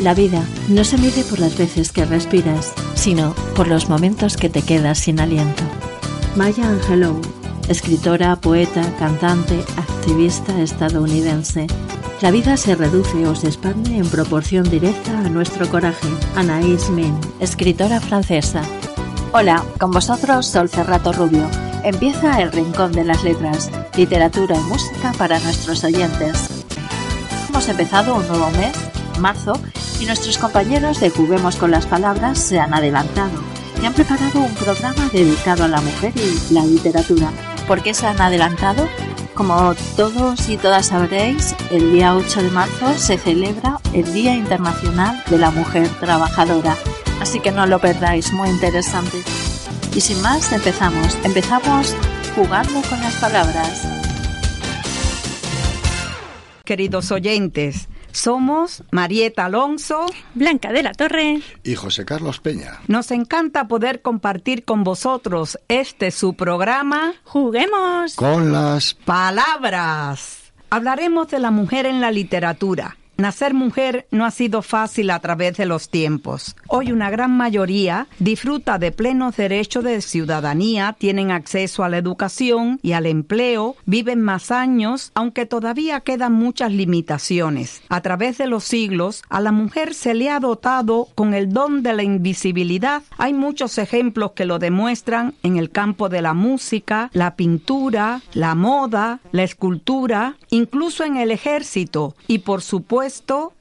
La vida no se mide por las veces que respiras, sino por los momentos que te quedas sin aliento. Maya Angelou, escritora, poeta, cantante, activista estadounidense. La vida se reduce o se expande en proporción directa a nuestro coraje. Anaïs Min, escritora francesa. Hola, con vosotros Sol Cerrato Rubio. Empieza el Rincón de las Letras, literatura y música para nuestros oyentes. Hemos empezado un nuevo mes, marzo, y nuestros compañeros de Juguemos con las Palabras se han adelantado y han preparado un programa dedicado a la mujer y la literatura. ¿Por qué se han adelantado? Como todos y todas sabréis, el día 8 de marzo se celebra el Día Internacional de la Mujer Trabajadora, así que no lo perdáis, muy interesante. Y sin más, empezamos. Empezamos jugando con las palabras. Queridos oyentes, somos Marieta Alonso, Blanca de la Torre y José Carlos Peña. Nos encanta poder compartir con vosotros este su programa Juguemos con las palabras. Hablaremos de la mujer en la literatura Nacer mujer no ha sido fácil a través de los tiempos. Hoy una gran mayoría disfruta de plenos derechos de ciudadanía, tienen acceso a la educación y al empleo, viven más años, aunque todavía quedan muchas limitaciones. A través de los siglos, a la mujer se le ha dotado con el don de la invisibilidad. Hay muchos ejemplos que lo demuestran en el campo de la música, la pintura, la moda, la escultura, incluso en el ejército y por supuesto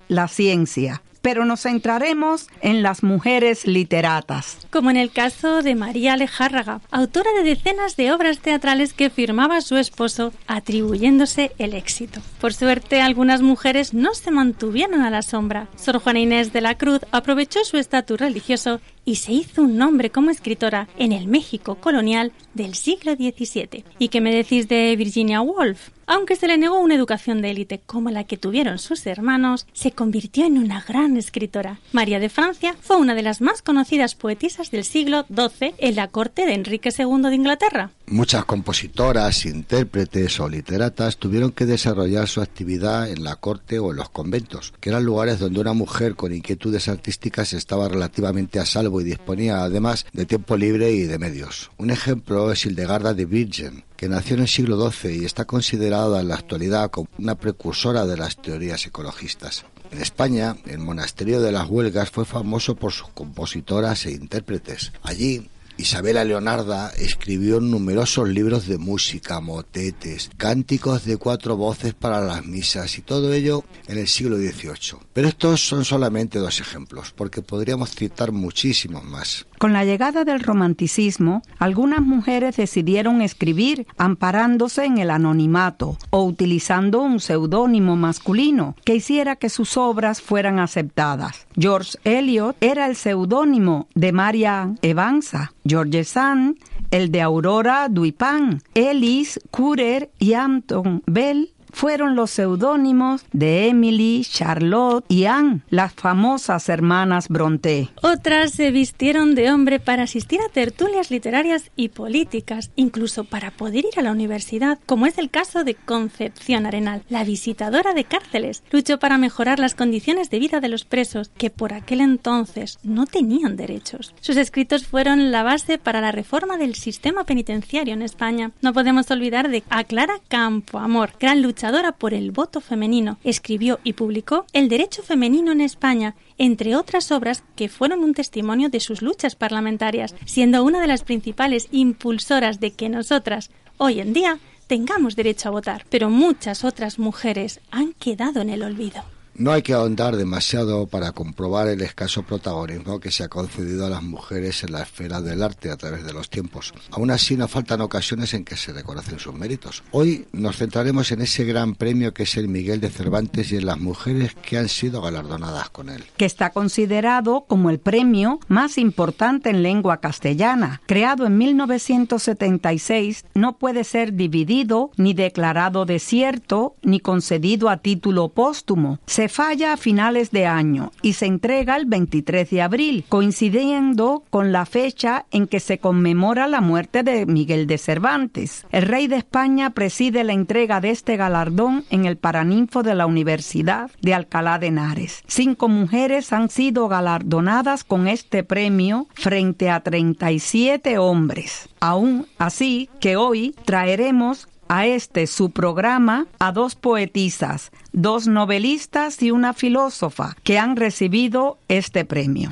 la ciencia pero nos centraremos en las mujeres literatas. Como en el caso de María Alejárraga, autora de decenas de obras teatrales que firmaba su esposo, atribuyéndose el éxito. Por suerte, algunas mujeres no se mantuvieron a la sombra. Sor Juana Inés de la Cruz aprovechó su estatus religioso y se hizo un nombre como escritora en el México colonial del siglo XVII. ¿Y qué me decís de Virginia Woolf? Aunque se le negó una educación de élite como la que tuvieron sus hermanos, se convirtió en una gran escritora. María de Francia fue una de las más conocidas poetisas del siglo XII en la corte de Enrique II de Inglaterra. Muchas compositoras, intérpretes o literatas tuvieron que desarrollar su actividad en la corte o en los conventos, que eran lugares donde una mujer con inquietudes artísticas estaba relativamente a salvo y disponía además de tiempo libre y de medios. Un ejemplo es Hildegarda de Virgen, que nació en el siglo XII y está considerada en la actualidad como una precursora de las teorías ecologistas. En España, el monasterio de las Huelgas fue famoso por sus compositoras e intérpretes. Allí, Isabela Leonarda escribió numerosos libros de música, motetes, cánticos de cuatro voces para las misas y todo ello en el siglo XVIII. Pero estos son solamente dos ejemplos, porque podríamos citar muchísimos más. Con la llegada del romanticismo, algunas mujeres decidieron escribir amparándose en el anonimato o utilizando un seudónimo masculino que hiciera que sus obras fueran aceptadas. George Eliot era el seudónimo de Maria Evansa, George Sand el de Aurora Duipan, Ellis Curer y Anton Bell fueron los seudónimos de Emily, Charlotte y Anne, las famosas hermanas Bronte. Otras se vistieron de hombre para asistir a tertulias literarias y políticas, incluso para poder ir a la universidad, como es el caso de Concepción Arenal, la visitadora de cárceles. Luchó para mejorar las condiciones de vida de los presos, que por aquel entonces no tenían derechos. Sus escritos fueron la base para la reforma del sistema penitenciario en España. No podemos olvidar de Clara Campoamor, gran lucha luchadora por el voto femenino, escribió y publicó El derecho femenino en España, entre otras obras que fueron un testimonio de sus luchas parlamentarias, siendo una de las principales impulsoras de que nosotras, hoy en día, tengamos derecho a votar. Pero muchas otras mujeres han quedado en el olvido. No hay que ahondar demasiado para comprobar el escaso protagonismo que se ha concedido a las mujeres en la esfera del arte a través de los tiempos. Aún así, no faltan ocasiones en que se reconocen sus méritos. Hoy nos centraremos en ese gran premio que es el Miguel de Cervantes y en las mujeres que han sido galardonadas con él. Que está considerado como el premio más importante en lengua castellana. Creado en 1976, no puede ser dividido, ni declarado desierto, ni concedido a título póstumo. Falla a finales de año y se entrega el 23 de abril, coincidiendo con la fecha en que se conmemora la muerte de Miguel de Cervantes. El rey de España preside la entrega de este galardón en el Paraninfo de la Universidad de Alcalá de Henares. Cinco mujeres han sido galardonadas con este premio frente a 37 hombres. Aún así que hoy traeremos a este su programa a dos poetisas, dos novelistas y una filósofa que han recibido este premio.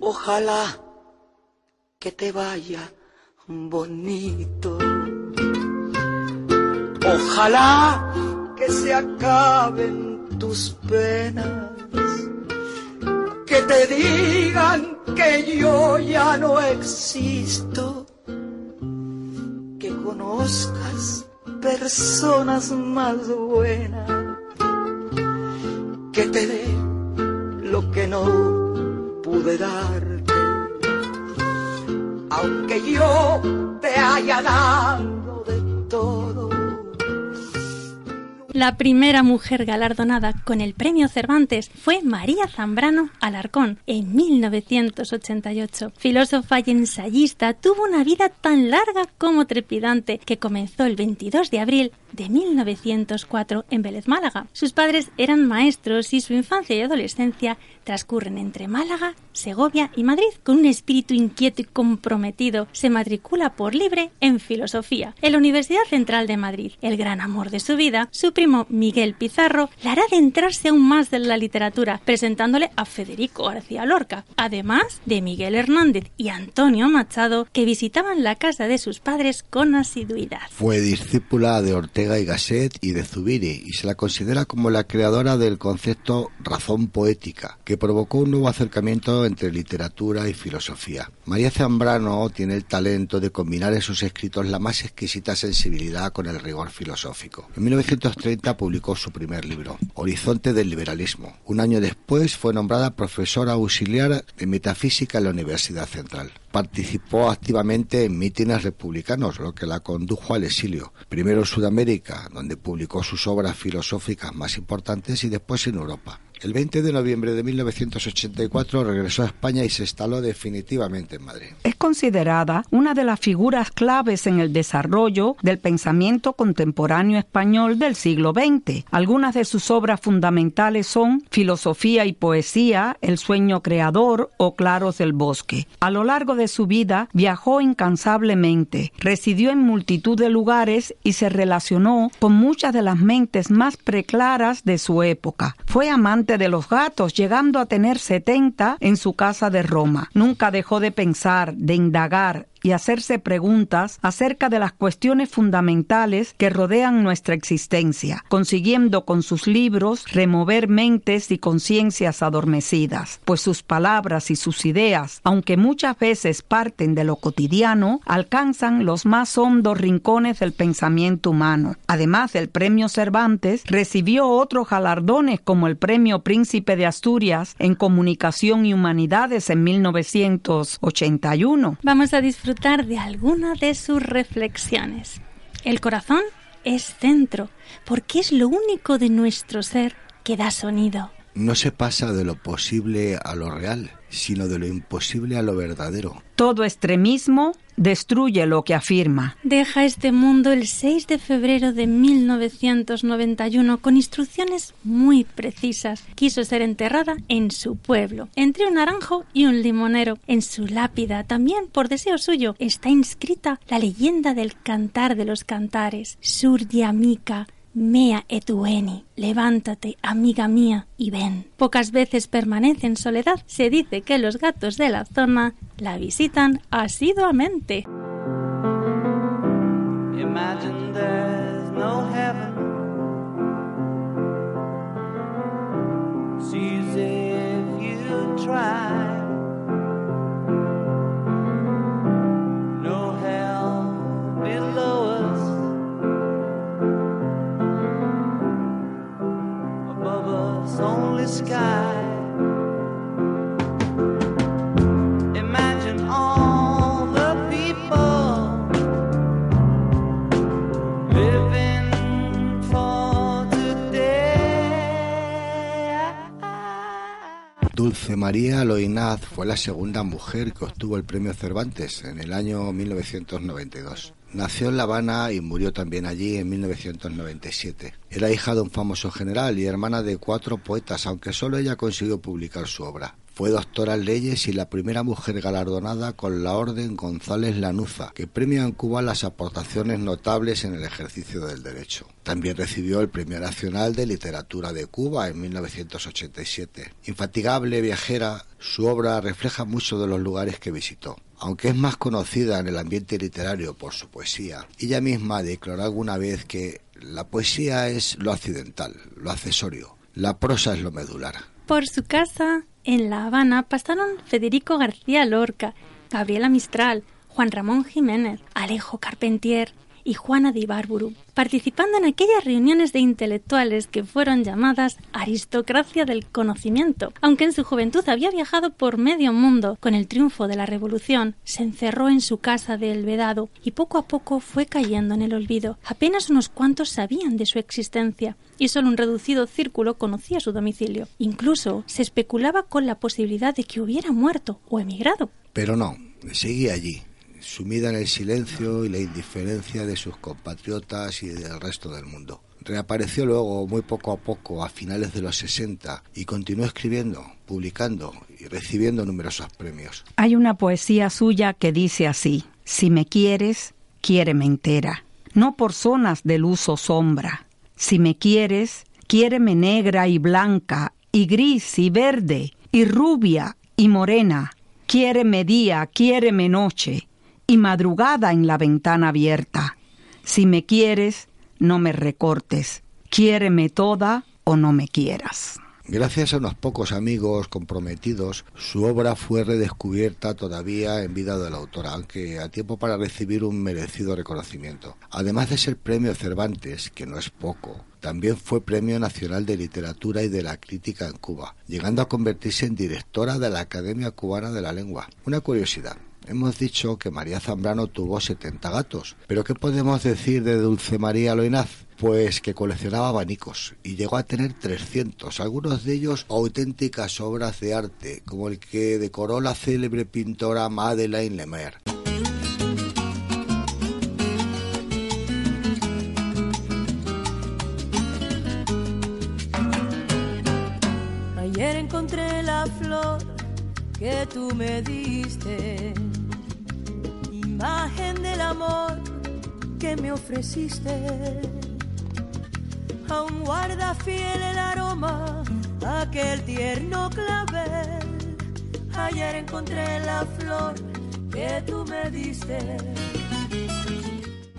Ojalá que te vaya bonito. Ojalá que se acaben tus penas que te digan que yo ya no existo, que conozcas personas más buenas, que te dé lo que no pude darte, aunque yo te haya dado de todo la primera mujer galardonada con el premio Cervantes fue María Zambrano Alarcón en 1988. Filósofa y ensayista, tuvo una vida tan larga como trepidante que comenzó el 22 de abril de 1904 en Vélez, Málaga. Sus padres eran maestros y su infancia y adolescencia transcurren entre Málaga, Segovia y Madrid. Con un espíritu inquieto y comprometido, se matricula por libre en filosofía en la Universidad Central de Madrid. El gran amor de su vida, su Miguel Pizarro, la hará adentrarse aún más en la literatura, presentándole a Federico García Lorca, además de Miguel Hernández y Antonio Machado, que visitaban la casa de sus padres con asiduidad. Fue discípula de Ortega y Gasset y de Zubiri y se la considera como la creadora del concepto razón poética, que provocó un nuevo acercamiento entre literatura y filosofía. María Zambrano tiene el talento de combinar en sus escritos la más exquisita sensibilidad con el rigor filosófico. En 1930 publicó su primer libro, Horizonte del Liberalismo. Un año después fue nombrada profesora auxiliar de metafísica en la Universidad Central participó activamente en mítines republicanos, lo que la condujo al exilio, primero en Sudamérica, donde publicó sus obras filosóficas más importantes, y después en Europa. El 20 de noviembre de 1984 regresó a España y se instaló definitivamente en Madrid. Es considerada una de las figuras claves en el desarrollo del pensamiento contemporáneo español del siglo XX. Algunas de sus obras fundamentales son Filosofía y Poesía, El sueño creador o Claros del bosque. A lo largo de su vida viajó incansablemente, residió en multitud de lugares y se relacionó con muchas de las mentes más preclaras de su época. Fue amante de los gatos, llegando a tener 70 en su casa de Roma. Nunca dejó de pensar, de indagar, y hacerse preguntas acerca de las cuestiones fundamentales que rodean nuestra existencia, consiguiendo con sus libros remover mentes y conciencias adormecidas, pues sus palabras y sus ideas, aunque muchas veces parten de lo cotidiano, alcanzan los más hondos rincones del pensamiento humano. Además del premio Cervantes, recibió otros galardones como el premio Príncipe de Asturias en Comunicación y Humanidades en 1981. Vamos a disfrutar de alguna de sus reflexiones. El corazón es centro, porque es lo único de nuestro ser que da sonido. No se pasa de lo posible a lo real, sino de lo imposible a lo verdadero. Todo extremismo destruye lo que afirma. Deja este mundo el 6 de febrero de 1991 con instrucciones muy precisas. Quiso ser enterrada en su pueblo, entre un naranjo y un limonero. En su lápida, también por deseo suyo, está inscrita la leyenda del cantar de los cantares, Surdiamica, Mea etueni, levántate, amiga mía, y ven. Pocas veces permanece en soledad. Se dice que los gatos de la zona la visitan asiduamente. Imagine all the people. Dulce María Loinaz fue la segunda mujer que obtuvo el premio Cervantes en el año 1992. Nació en La Habana y murió también allí en 1997. Era hija de un famoso general y hermana de cuatro poetas, aunque solo ella consiguió publicar su obra. Fue doctora en leyes y la primera mujer galardonada con la Orden González Lanuza, que premia en Cuba las aportaciones notables en el ejercicio del derecho. También recibió el Premio Nacional de Literatura de Cuba en 1987. Infatigable viajera, su obra refleja mucho de los lugares que visitó. Aunque es más conocida en el ambiente literario por su poesía, ella misma declaró alguna vez que la poesía es lo accidental, lo accesorio, la prosa es lo medular. Por su casa, en La Habana, pasaron Federico García Lorca, Gabriela Mistral, Juan Ramón Jiménez, Alejo Carpentier, y Juana de Ibarburu, participando en aquellas reuniones de intelectuales que fueron llamadas aristocracia del conocimiento. Aunque en su juventud había viajado por medio mundo con el triunfo de la Revolución, se encerró en su casa de Vedado y poco a poco fue cayendo en el olvido. Apenas unos cuantos sabían de su existencia y solo un reducido círculo conocía su domicilio. Incluso se especulaba con la posibilidad de que hubiera muerto o emigrado. Pero no, seguía allí, sumida en el silencio y la indiferencia de sus compatriotas y del resto del mundo. Reapareció luego muy poco a poco a finales de los 60 y continuó escribiendo, publicando y recibiendo numerosos premios. Hay una poesía suya que dice así, si me quieres, quiéreme entera, no por zonas de luz o sombra. Si me quieres, quiéreme negra y blanca, y gris y verde, y rubia y morena. Quiéreme día, quiéreme noche, y madrugada en la ventana abierta. Si me quieres, no me recortes. Quiéreme toda o no me quieras. Gracias a unos pocos amigos comprometidos, su obra fue redescubierta todavía en vida de la autora, aunque a tiempo para recibir un merecido reconocimiento. Además de ser premio Cervantes, que no es poco, también fue Premio Nacional de Literatura y de la Crítica en Cuba, llegando a convertirse en directora de la Academia Cubana de la Lengua. Una curiosidad, Hemos dicho que María Zambrano tuvo 70 gatos, pero ¿qué podemos decir de Dulce María Loinaz? Pues que coleccionaba abanicos y llegó a tener 300, algunos de ellos auténticas obras de arte, como el que decoró la célebre pintora Madeleine Lemer. Ayer encontré la flor que tú me diste imagen del amor que me ofreciste. Aún guarda fiel el aroma, aquel tierno clavel. Ayer encontré la flor que tú me diste.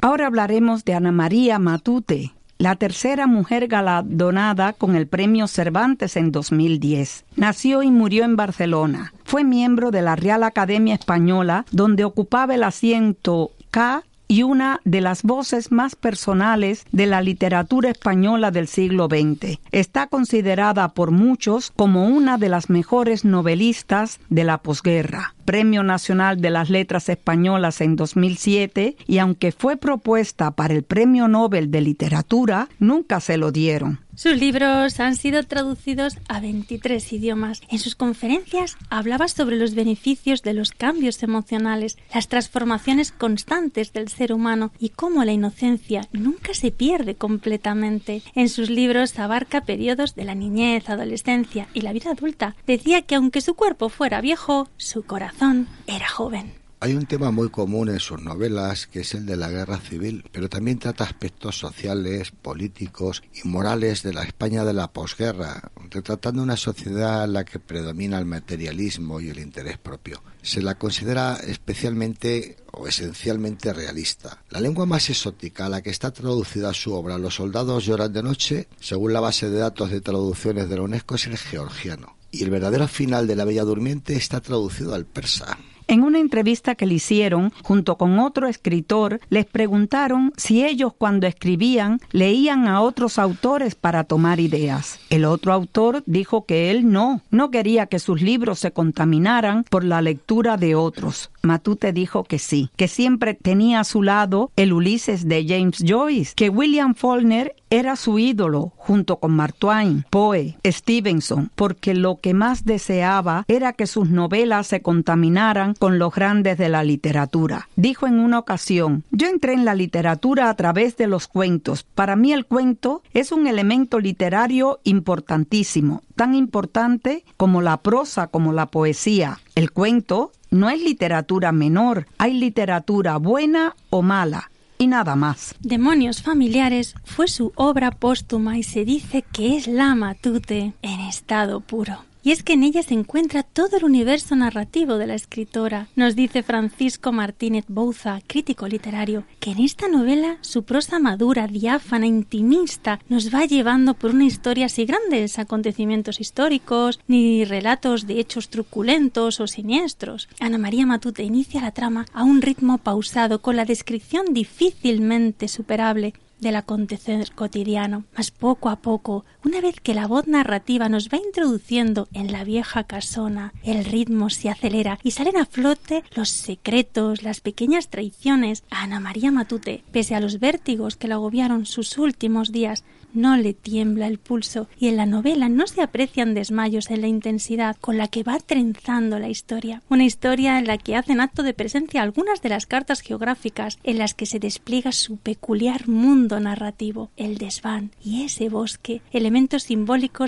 Ahora hablaremos de Ana María Matute, la tercera mujer galardonada con el Premio Cervantes en 2010. Nació y murió en Barcelona. Fue miembro de la Real Academia Española, donde ocupaba el asiento K y una de las voces más personales de la literatura española del siglo XX. Está considerada por muchos como una de las mejores novelistas de la posguerra. Premio Nacional de las Letras Españolas en 2007 y aunque fue propuesta para el Premio Nobel de Literatura, nunca se lo dieron. Sus libros han sido traducidos a 23 idiomas. En sus conferencias hablaba sobre los beneficios de los cambios emocionales, las transformaciones constantes del ser humano y cómo la inocencia nunca se pierde completamente. En sus libros abarca periodos de la niñez, adolescencia y la vida adulta. Decía que aunque su cuerpo fuera viejo, su corazón era joven. Hay un tema muy común en sus novelas que es el de la guerra civil, pero también trata aspectos sociales, políticos y morales de la España de la posguerra, retratando una sociedad en la que predomina el materialismo y el interés propio. Se la considera especialmente o esencialmente realista. La lengua más exótica a la que está traducida su obra Los soldados lloran de noche, según la base de datos de traducciones de la UNESCO, es el georgiano. Y el verdadero final de La Bella Durmiente está traducido al persa. En una entrevista que le hicieron junto con otro escritor, les preguntaron si ellos cuando escribían leían a otros autores para tomar ideas. El otro autor dijo que él no, no quería que sus libros se contaminaran por la lectura de otros. Matute dijo que sí, que siempre tenía a su lado el Ulises de James Joyce, que William Faulkner era su ídolo junto con Mark Twain, Poe, Stevenson, porque lo que más deseaba era que sus novelas se contaminaran con los grandes de la literatura. Dijo en una ocasión, yo entré en la literatura a través de los cuentos. Para mí el cuento es un elemento literario importantísimo, tan importante como la prosa, como la poesía. El cuento no es literatura menor, hay literatura buena o mala y nada más. Demonios familiares fue su obra póstuma y se dice que es la matute en estado puro. Y es que en ella se encuentra todo el universo narrativo de la escritora. Nos dice Francisco Martínez Bouza, crítico literario, que en esta novela su prosa madura, diáfana, intimista, nos va llevando por una historia sin grandes acontecimientos históricos, ni relatos de hechos truculentos o siniestros. Ana María Matute inicia la trama a un ritmo pausado, con la descripción difícilmente superable del acontecer cotidiano. Mas poco a poco, una vez que la voz narrativa nos va introduciendo en la vieja casona, el ritmo se acelera y salen a flote los secretos, las pequeñas traiciones. A Ana María Matute, pese a los vértigos que la agobiaron sus últimos días, no le tiembla el pulso y en la novela no se aprecian desmayos en la intensidad con la que va trenzando la historia. Una historia en la que hacen acto de presencia algunas de las cartas geográficas en las que se despliega su peculiar mundo narrativo, el desván y ese bosque,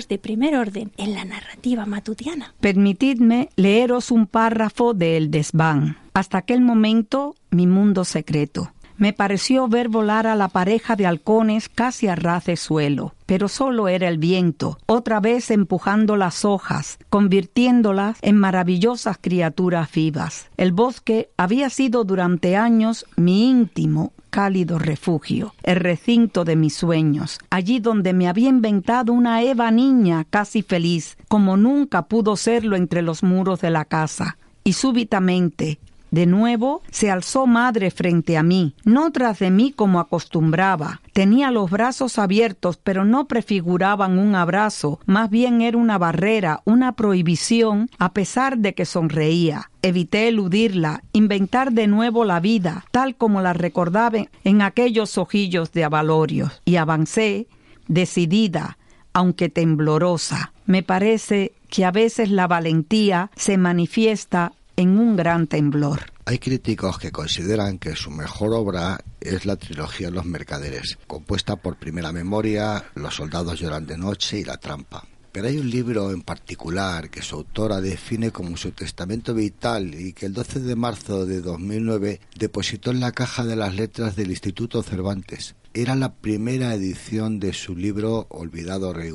de primer orden en la narrativa matutiana. Permitidme leeros un párrafo de El desván. Hasta aquel momento, mi mundo secreto me pareció ver volar a la pareja de halcones casi a ras de suelo, pero solo era el viento, otra vez empujando las hojas, convirtiéndolas en maravillosas criaturas vivas. El bosque había sido durante años mi íntimo, cálido refugio, el recinto de mis sueños, allí donde me había inventado una Eva niña casi feliz, como nunca pudo serlo entre los muros de la casa. Y súbitamente, de nuevo se alzó madre frente a mí, no tras de mí como acostumbraba. Tenía los brazos abiertos, pero no prefiguraban un abrazo, más bien era una barrera, una prohibición, a pesar de que sonreía. Evité eludirla, inventar de nuevo la vida, tal como la recordaba en aquellos ojillos de avalorios, y avancé, decidida, aunque temblorosa. Me parece que a veces la valentía se manifiesta en un gran temblor. Hay críticos que consideran que su mejor obra es la trilogía Los Mercaderes, compuesta por Primera Memoria, Los Soldados Lloran de Noche y La Trampa. Pero hay un libro en particular que su autora define como su testamento vital y que el 12 de marzo de 2009 depositó en la caja de las letras del Instituto Cervantes. Era la primera edición de su libro Olvidado Rey.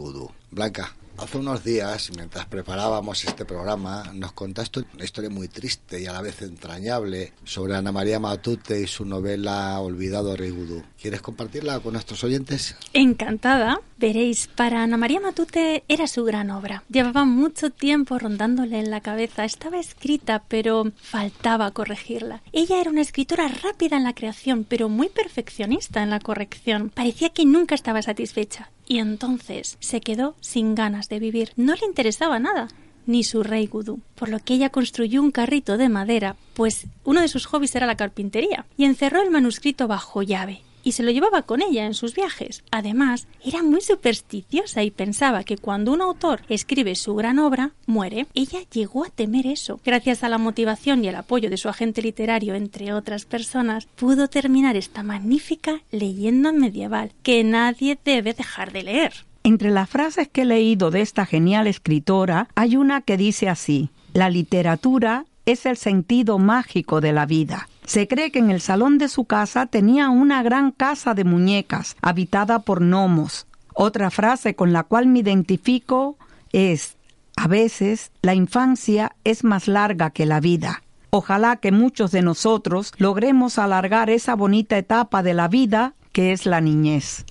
Blanca, Hace unos días, mientras preparábamos este programa, nos contaste una historia muy triste y a la vez entrañable sobre Ana María Matute y su novela Olvidado Rey Gudú. ¿Quieres compartirla con nuestros oyentes? Encantada. Veréis, para Ana María Matute era su gran obra. Llevaba mucho tiempo rondándole en la cabeza. Estaba escrita, pero faltaba corregirla. Ella era una escritora rápida en la creación, pero muy perfeccionista en la corrección. Parecía que nunca estaba satisfecha. Y entonces se quedó sin ganas de vivir. No le interesaba nada ni su rey gudú, por lo que ella construyó un carrito de madera, pues uno de sus hobbies era la carpintería, y encerró el manuscrito bajo llave y se lo llevaba con ella en sus viajes. Además, era muy supersticiosa y pensaba que cuando un autor escribe su gran obra, muere. Ella llegó a temer eso. Gracias a la motivación y el apoyo de su agente literario, entre otras personas, pudo terminar esta magnífica leyenda medieval que nadie debe dejar de leer. Entre las frases que he leído de esta genial escritora hay una que dice así, la literatura es el sentido mágico de la vida. Se cree que en el salón de su casa tenía una gran casa de muñecas, habitada por gnomos. Otra frase con la cual me identifico es, a veces la infancia es más larga que la vida. Ojalá que muchos de nosotros logremos alargar esa bonita etapa de la vida que es la niñez.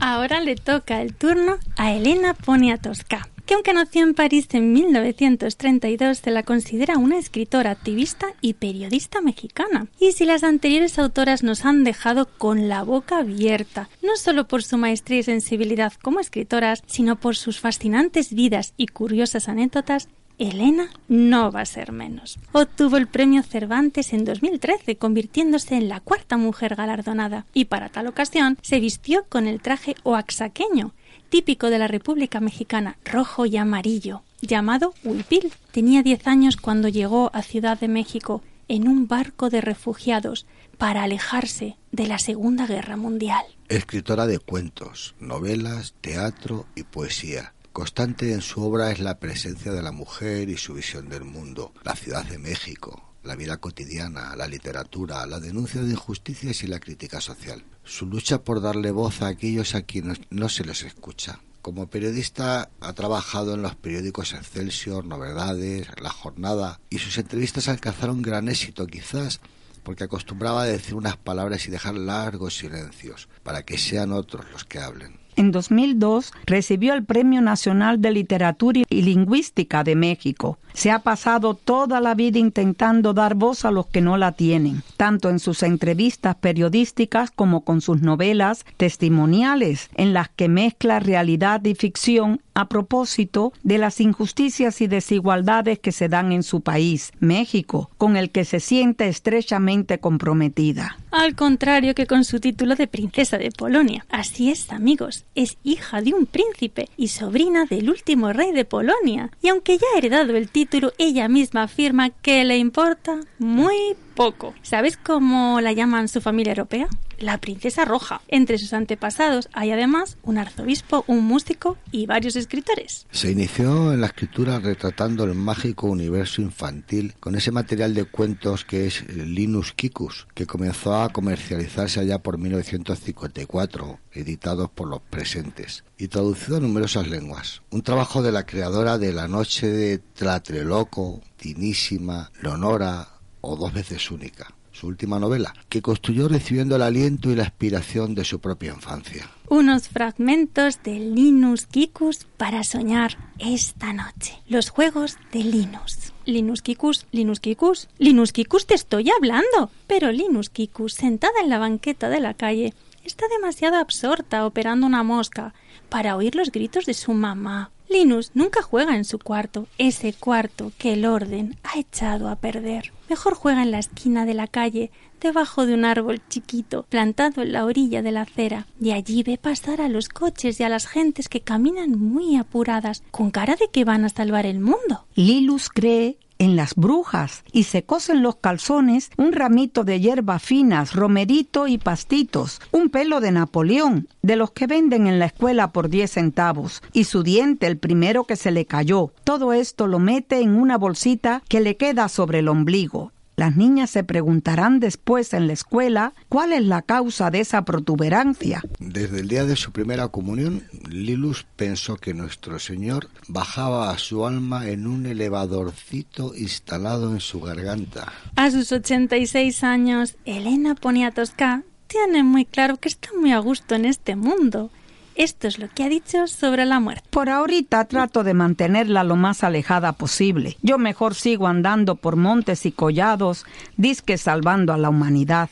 Ahora le toca el turno a Elena Poniatowska que aunque nació en París en 1932, se la considera una escritora, activista y periodista mexicana. Y si las anteriores autoras nos han dejado con la boca abierta, no solo por su maestría y sensibilidad como escritoras, sino por sus fascinantes vidas y curiosas anécdotas, Elena no va a ser menos. Obtuvo el premio Cervantes en 2013, convirtiéndose en la cuarta mujer galardonada, y para tal ocasión se vistió con el traje oaxaqueño, típico de la República Mexicana, rojo y amarillo, llamado huipil. Tenía 10 años cuando llegó a Ciudad de México en un barco de refugiados para alejarse de la Segunda Guerra Mundial. Escritora de cuentos, novelas, teatro y poesía. Constante en su obra es la presencia de la mujer y su visión del mundo, la Ciudad de México, la vida cotidiana, la literatura, la denuncia de injusticias y la crítica social. Su lucha por darle voz a aquellos a quienes no se les escucha. Como periodista ha trabajado en los periódicos Excelsior, Novedades, La Jornada y sus entrevistas alcanzaron gran éxito quizás porque acostumbraba a decir unas palabras y dejar largos silencios para que sean otros los que hablen. En 2002 recibió el Premio Nacional de Literatura y Lingüística de México. Se ha pasado toda la vida intentando dar voz a los que no la tienen, tanto en sus entrevistas periodísticas como con sus novelas testimoniales, en las que mezcla realidad y ficción a propósito de las injusticias y desigualdades que se dan en su país, México, con el que se siente estrechamente comprometida. Al contrario que con su título de princesa de Polonia. Así es, amigos, es hija de un príncipe y sobrina del último rey de Polonia. Y aunque ya ha heredado el título, ella misma afirma que le importa muy poco. ¿Sabes cómo la llaman su familia europea? La princesa roja. Entre sus antepasados hay además un arzobispo, un músico y varios escritores. Se inició en la escritura retratando el mágico universo infantil con ese material de cuentos que es Linus Kikus, que comenzó a comercializarse allá por 1954, editados por los presentes y traducido a numerosas lenguas. Un trabajo de la creadora de La Noche de Tlatreloco, Tinísima, Leonora, o dos veces única, su última novela, que construyó recibiendo el aliento y la aspiración de su propia infancia. Unos fragmentos de Linus Kikus para soñar esta noche. Los juegos de Linus. Linus Kikus, Linus Kikus, Linus Kikus te estoy hablando. Pero Linus Kikus, sentada en la banqueta de la calle, está demasiado absorta operando una mosca para oír los gritos de su mamá. Linus nunca juega en su cuarto, ese cuarto que el orden ha echado a perder. Mejor juega en la esquina de la calle, debajo de un árbol chiquito, plantado en la orilla de la acera, y allí ve pasar a los coches y a las gentes que caminan muy apuradas, con cara de que van a salvar el mundo. Linus cree en las brujas y se cosen los calzones un ramito de hierba finas, romerito y pastitos, un pelo de Napoleón, de los que venden en la escuela por 10 centavos, y su diente, el primero que se le cayó. Todo esto lo mete en una bolsita que le queda sobre el ombligo las niñas se preguntarán después en la escuela cuál es la causa de esa protuberancia. Desde el día de su primera comunión, Lilus pensó que nuestro Señor bajaba a su alma en un elevadorcito instalado en su garganta. A sus 86 años, Elena Poniatowska tiene muy claro que está muy a gusto en este mundo esto es lo que ha dicho sobre la muerte. Por ahorita trato de mantenerla lo más alejada posible. Yo mejor sigo andando por montes y collados, disque salvando a la humanidad.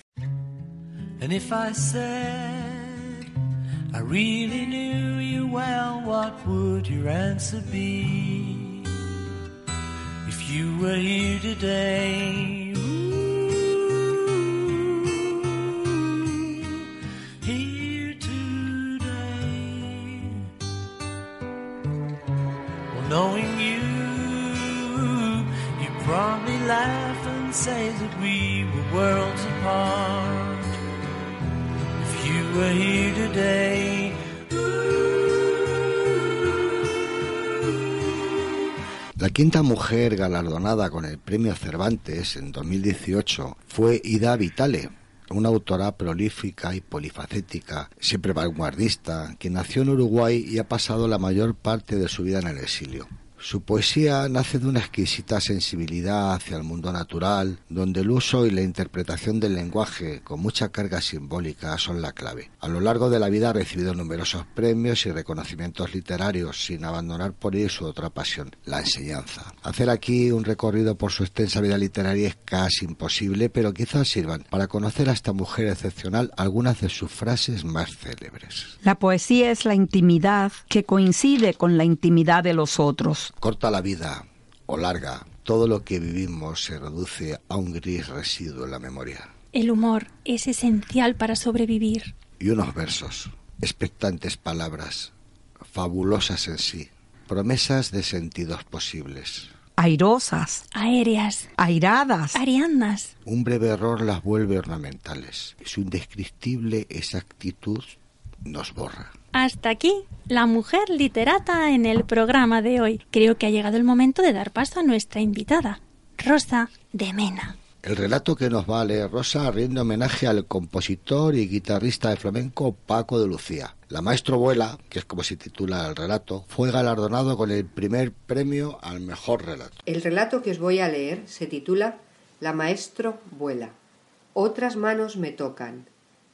And if I said I really knew you well, what would your answer be? If you were here today, knowing you, you probably laugh and say that we were worlds apart. If you were here today, La quinta mujer galardonada con el premio Cervantes en 2018 fue Ida Vitale, una autora prolífica y polifacética, siempre vanguardista, que nació en Uruguay y ha pasado la mayor parte de su vida en el exilio. Su poesía nace de una exquisita sensibilidad hacia el mundo natural, donde el uso y la interpretación del lenguaje con mucha carga simbólica son la clave. A lo largo de la vida ha recibido numerosos premios y reconocimientos literarios, sin abandonar por ello su otra pasión, la enseñanza. Hacer aquí un recorrido por su extensa vida literaria es casi imposible, pero quizás sirvan para conocer a esta mujer excepcional algunas de sus frases más célebres. La poesía es la intimidad que coincide con la intimidad de los otros Corta la vida o larga, todo lo que vivimos se reduce a un gris residuo en la memoria. El humor es esencial para sobrevivir. Y unos versos, expectantes palabras, fabulosas en sí, promesas de sentidos posibles. Airosas, Aéreas, airadas, arianas. Un breve error las vuelve ornamentales. Su indescriptible exactitud nos borra. Hasta aquí la mujer literata en el programa de hoy. Creo que ha llegado el momento de dar paso a nuestra invitada, Rosa de Mena. El relato que nos va a leer Rosa rinde homenaje al compositor y guitarrista de flamenco Paco de Lucía. La maestro Vuela, que es como se titula el relato, fue galardonado con el primer premio al mejor relato. El relato que os voy a leer se titula La maestro vuela. Otras manos me tocan.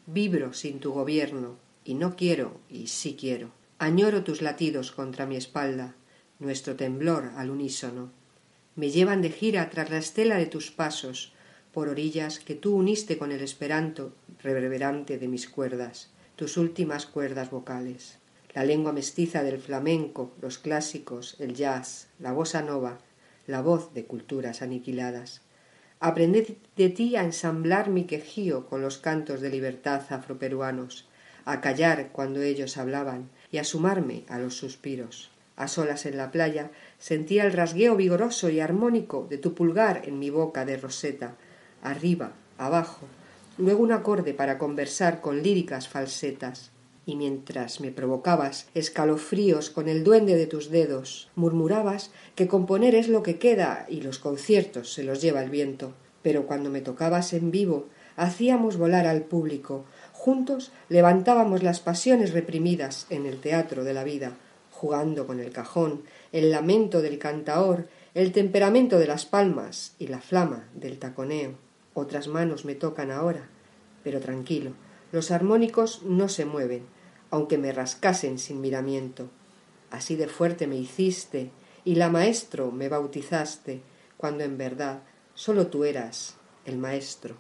Vibro sin tu gobierno. Y no quiero, y sí quiero. Añoro tus latidos contra mi espalda, nuestro temblor al unísono. Me llevan de gira tras la estela de tus pasos, por orillas que tú uniste con el esperanto reverberante de mis cuerdas, tus últimas cuerdas vocales. La lengua mestiza del flamenco, los clásicos, el jazz, la bossa nova, la voz de culturas aniquiladas. Aprendí de ti a ensamblar mi quejío con los cantos de libertad afroperuanos, a callar cuando ellos hablaban y a sumarme a los suspiros. A solas en la playa sentía el rasgueo vigoroso y armónico de tu pulgar en mi boca de roseta, arriba, abajo, luego un acorde para conversar con líricas falsetas. Y mientras me provocabas escalofríos con el duende de tus dedos, murmurabas que componer es lo que queda y los conciertos se los lleva el viento. Pero cuando me tocabas en vivo, hacíamos volar al público, Juntos levantábamos las pasiones reprimidas en el teatro de la vida, jugando con el cajón, el lamento del cantaor, el temperamento de las palmas y la flama del taconeo. Otras manos me tocan ahora, pero tranquilo, los armónicos no se mueven, aunque me rascasen sin miramiento. Así de fuerte me hiciste, y la maestro me bautizaste, cuando en verdad sólo tú eras el maestro.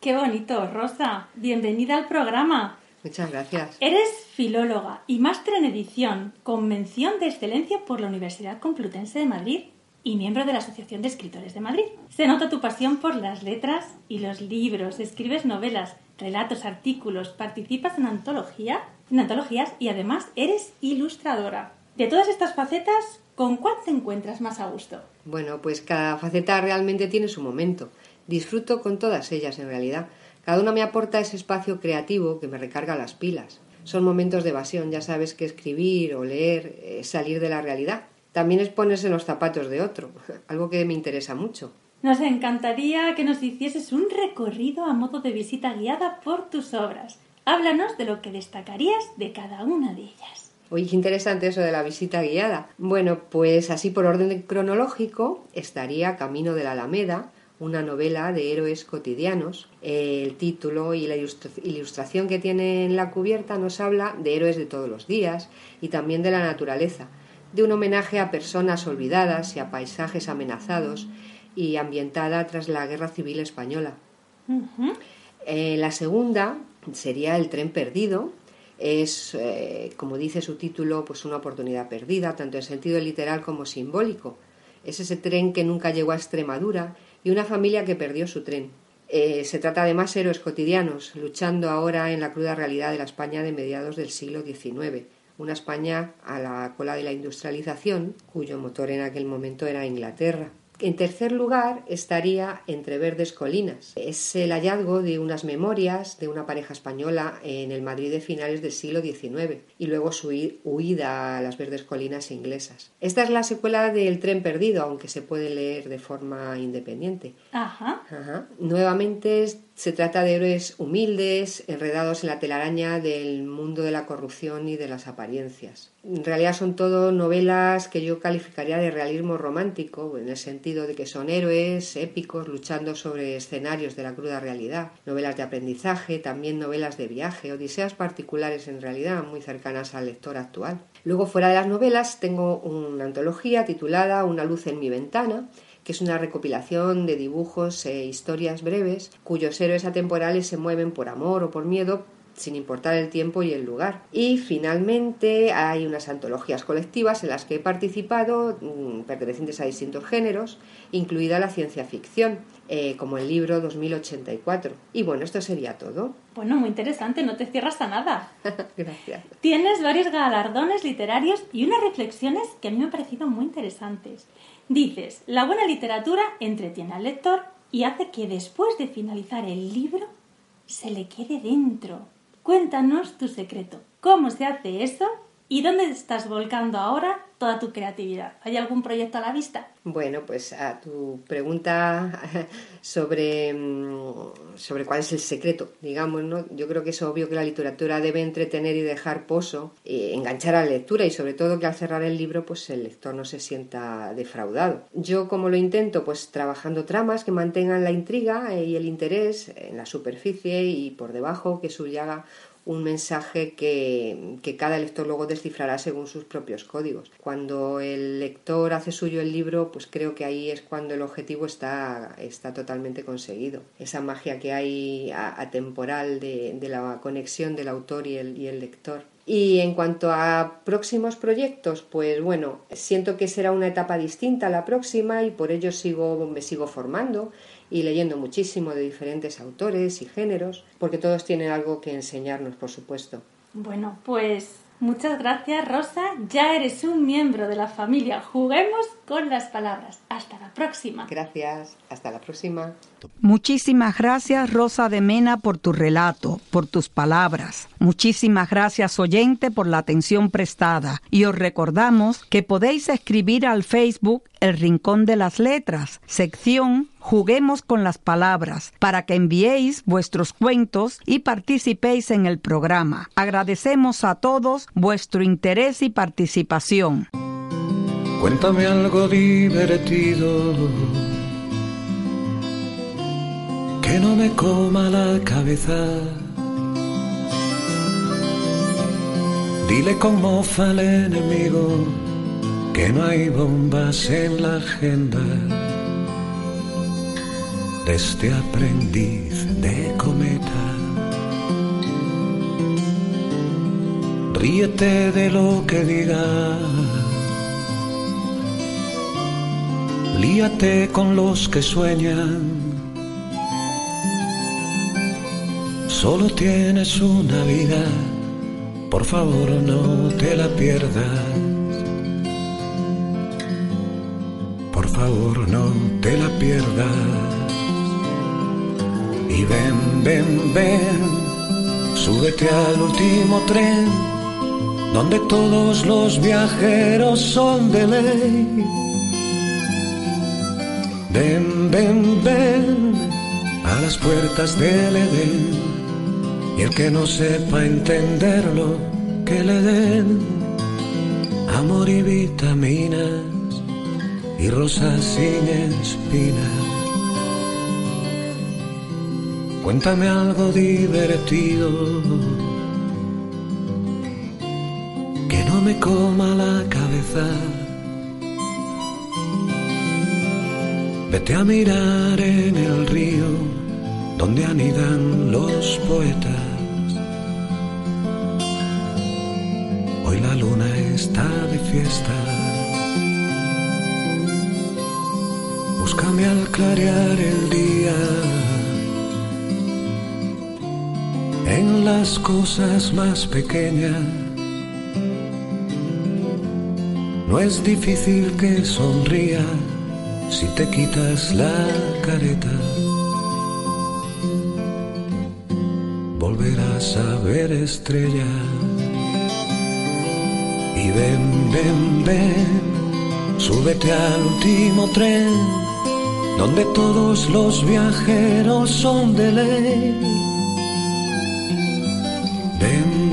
Qué bonito, Rosa. Bienvenida al programa. Muchas gracias. Eres filóloga y máster en edición, con mención de excelencia por la Universidad Complutense de Madrid y miembro de la Asociación de Escritores de Madrid. Se nota tu pasión por las letras y los libros. Escribes novelas, relatos, artículos, participas en antología, en antologías y además eres ilustradora. De todas estas facetas, ¿con cuál te encuentras más a gusto? Bueno, pues cada faceta realmente tiene su momento. Disfruto con todas ellas en realidad. Cada una me aporta ese espacio creativo que me recarga las pilas. Son momentos de evasión, ya sabes que escribir o leer es salir de la realidad. También es ponerse en los zapatos de otro, algo que me interesa mucho. Nos encantaría que nos hicieses un recorrido a modo de visita guiada por tus obras. Háblanos de lo que destacarías de cada una de ellas. Oye, qué interesante eso de la visita guiada. Bueno, pues así por orden cronológico estaría Camino de la Alameda, una novela de héroes cotidianos. El título y la ilustración que tiene en la cubierta nos habla de héroes de todos los días y también de la naturaleza, de un homenaje a personas olvidadas y a paisajes amenazados y ambientada tras la Guerra Civil Española. Eh, la segunda sería El tren perdido. Es, eh, como dice su título, pues una oportunidad perdida, tanto en sentido literal como simbólico. Es ese tren que nunca llegó a Extremadura y una familia que perdió su tren. Eh, se trata de más héroes cotidianos, luchando ahora en la cruda realidad de la España de mediados del siglo XIX, una España a la cola de la industrialización, cuyo motor en aquel momento era Inglaterra. En tercer lugar estaría Entre Verdes Colinas. Es el hallazgo de unas memorias de una pareja española en el Madrid de finales del siglo XIX y luego su huida a las Verdes Colinas inglesas. Esta es la secuela del Tren Perdido, aunque se puede leer de forma independiente. Ajá. Ajá. Nuevamente Se trata de héroes humildes, enredados en la telaraña del mundo de la corrupción y de las apariencias. En realidad son todo novelas que yo calificaría de realismo romántico, en el sentido de que son héroes épicos luchando sobre escenarios de la cruda realidad, novelas de aprendizaje, también novelas de viaje, odiseas particulares en realidad, muy cercanas al lector actual. Luego, fuera de las novelas, tengo una antología titulada Una luz en mi ventana, que es una recopilación de dibujos e historias breves cuyos héroes atemporales se mueven por amor o por miedo sin importar el tiempo y el lugar. Y finalmente hay unas antologías colectivas en las que he participado, mm, pertenecientes a distintos géneros, incluida la ciencia ficción, eh, como el libro 2084. Y bueno, esto sería todo. Bueno, muy interesante, no te cierras a nada. Gracias. Tienes varios galardones literarios y unas reflexiones que a mí me han parecido muy interesantes. Dices, la buena literatura entretiene al lector y hace que después de finalizar el libro se le quede dentro. Cuéntanos tu secreto. ¿Cómo se hace eso? ¿Y dónde estás volcando ahora toda tu creatividad? ¿Hay algún proyecto a la vista? Bueno, pues a tu pregunta sobre, mm, sobre cuál es el secreto, digamos, ¿no? Yo creo que es obvio que la literatura debe entretener y dejar pozo, enganchar a la lectura y sobre todo que al cerrar el libro pues el lector no se sienta defraudado. Yo como lo intento pues trabajando tramas que mantengan la intriga y el interés en la superficie y por debajo que subyaga un mensaje que, cada lector luego descifrará según sus propios códigos. Cuando el lector hace suyo el libro, pues creo que ahí es cuando el objetivo está, está totalmente conseguido. Esa magia que hay atemporal de, de la conexión del autor y el, y el lector. Y en cuanto a próximos proyectos, pues bueno, siento que será una etapa distinta a la próxima y por ello sigo, me sigo formando y leyendo muchísimo de diferentes autores y géneros, porque todos tienen algo que enseñarnos, por supuesto. Bueno, pues muchas gracias Rosa, ya eres un miembro de la familia. Juguemos con las palabras. Hasta la próxima. Gracias, hasta la próxima. Muchísimas gracias Rosa de Mena por tu relato, por tus palabras. Muchísimas gracias oyente por la atención prestada y os recordamos que podéis escribir al Facebook El Rincón de las Letras, sección Juguemos con las Palabras, para que enviéis vuestros cuentos y participéis en el programa. Agradecemos a todos vuestro interés y participación. Cuéntame algo divertido que no me coma la cabeza. Dile con mofa al enemigo que no hay bombas en la agenda este aprendiz de cometa. Ríete de lo que diga. Líate con los que sueñan Solo tienes una vida, por favor no te la pierdas. Por favor no te la pierdas. Y ven, ven, ven, súbete al último tren, donde todos los viajeros son de ley. Ven, ven, ven a las puertas del Edén y el que no sepa entenderlo, que le den amor y vitaminas y rosas sin espinas. Cuéntame algo divertido que no me coma la cabeza. Vete a mirar en el río donde anidan los poetas. la luna está de fiesta. Búscame al clarear el día. Las cosas más pequeñas. No es difícil que sonría si te quitas la careta. Volverás a ver estrellas y ven, ven, ven, súbete al último tren, donde todos los viajeros son de ley.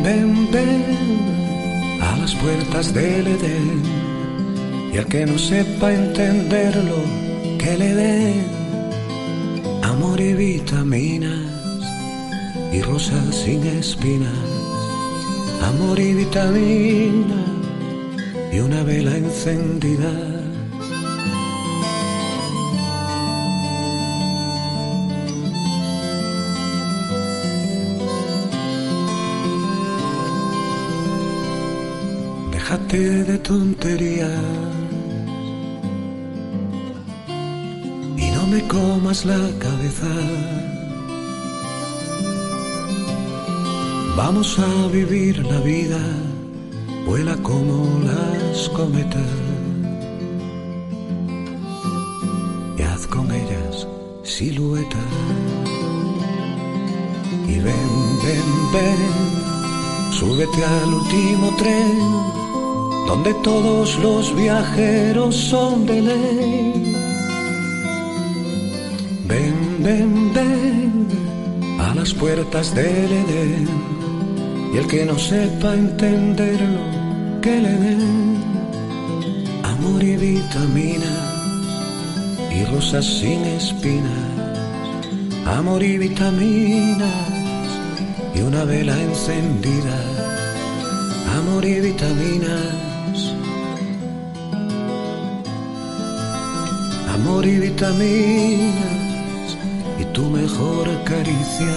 Ven, a las puertas del Edén y al que no sepa entenderlo, que le den amor y vitaminas y rosas sin espinas, amor y vitamina y una vela encendida. Déjate de tonterías y no me comas la cabeza. Vamos a vivir la vida, vuela como las cometas y haz con ellas silueta. Y ven, ven, ven, súbete al último tren, donde todos los viajeros son de ley. Ven, ven, ven a las puertas del Edén y el que no sepa entenderlo, que le den amor y vitaminas y rosas sin espinas, amor y vitaminas y una vela encendida, amor y vitaminas, amor y vitaminas y tu mejor caricia.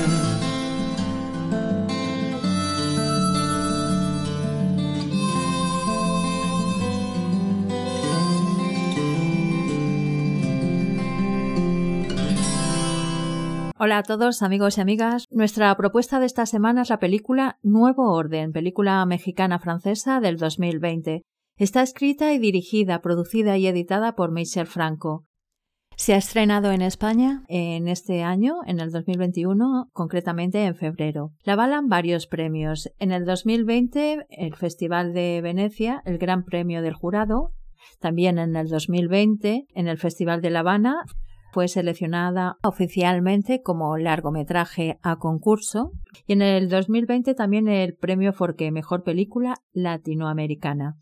Hola a todos amigos y amigas. Nuestra propuesta de esta semana es la película Nuevo Orden, película mexicana-francesa del 2020. Está escrita y dirigida, producida y editada por Michel Franco. Se ha estrenado en España en este año, en el 2021, concretamente en febrero. La avalan varios premios. En el 2020, el Festival de Venecia, el Gran Premio del Jurado. También en el 2020, en el Festival de La Habana, fue seleccionada oficialmente como largometraje a concurso y en el 2020 también el premio Forque Mejor Película Latinoamericana.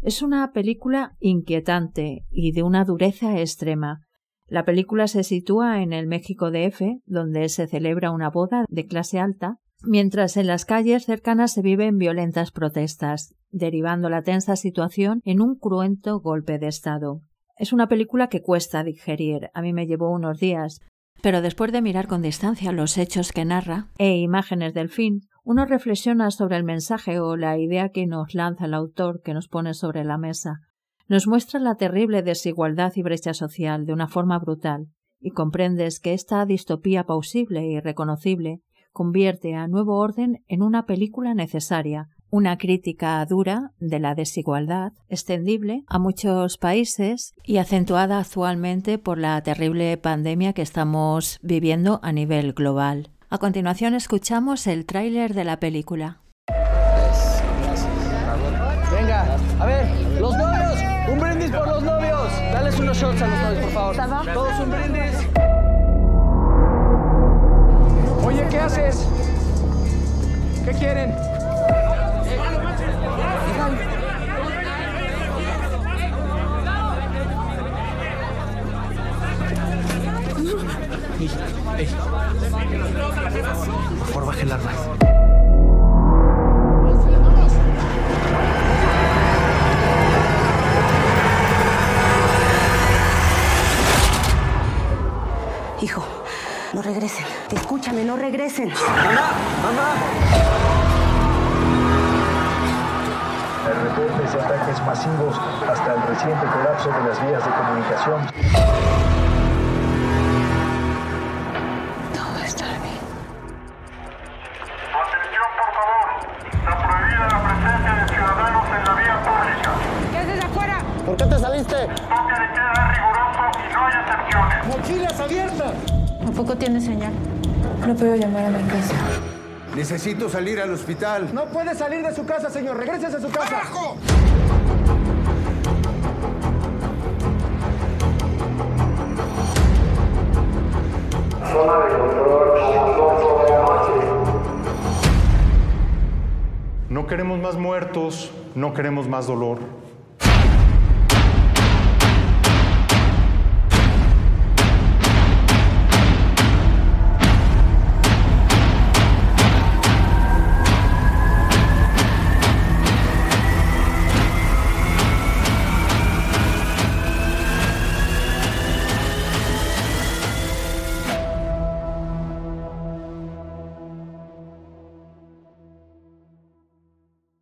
Es una película inquietante y de una dureza extrema. La película se sitúa en el México DF, donde se celebra una boda de clase alta, mientras en las calles cercanas se viven violentas protestas, derivando la tensa situación en un cruento golpe de Estado. Es una película que cuesta digerir, a mí me llevó unos días, pero después de mirar con distancia los hechos que narra e imágenes del fin, uno reflexiona sobre el mensaje o la idea que nos lanza el autor que nos pone sobre la mesa. Nos muestra la terrible desigualdad y brecha social de una forma brutal, y comprendes que esta distopía pausible y reconocible convierte a Nuevo Orden en una película necesaria, una crítica dura de la desigualdad, extendible a muchos países y acentuada actualmente por la terrible pandemia que estamos viviendo a nivel global. A continuación escuchamos el tráiler de la película. Shots a los novios, por favor. Todos un brindis. Oye, ¿qué haces? ¿Qué quieren? Ey, ey. Por favor, baje el arma. Hijo, no regresen. Escúchame, no regresen. ¡Mamá! ¡Mamá! El reporte de ataques masivos hasta el reciente colapso de las vías de comunicación. Necesito salir al hospital. No puede salir de su casa, señor. Regreses a su casa. ¡Carajo! Zona de control, No queremos más muertos, no queremos más dolor.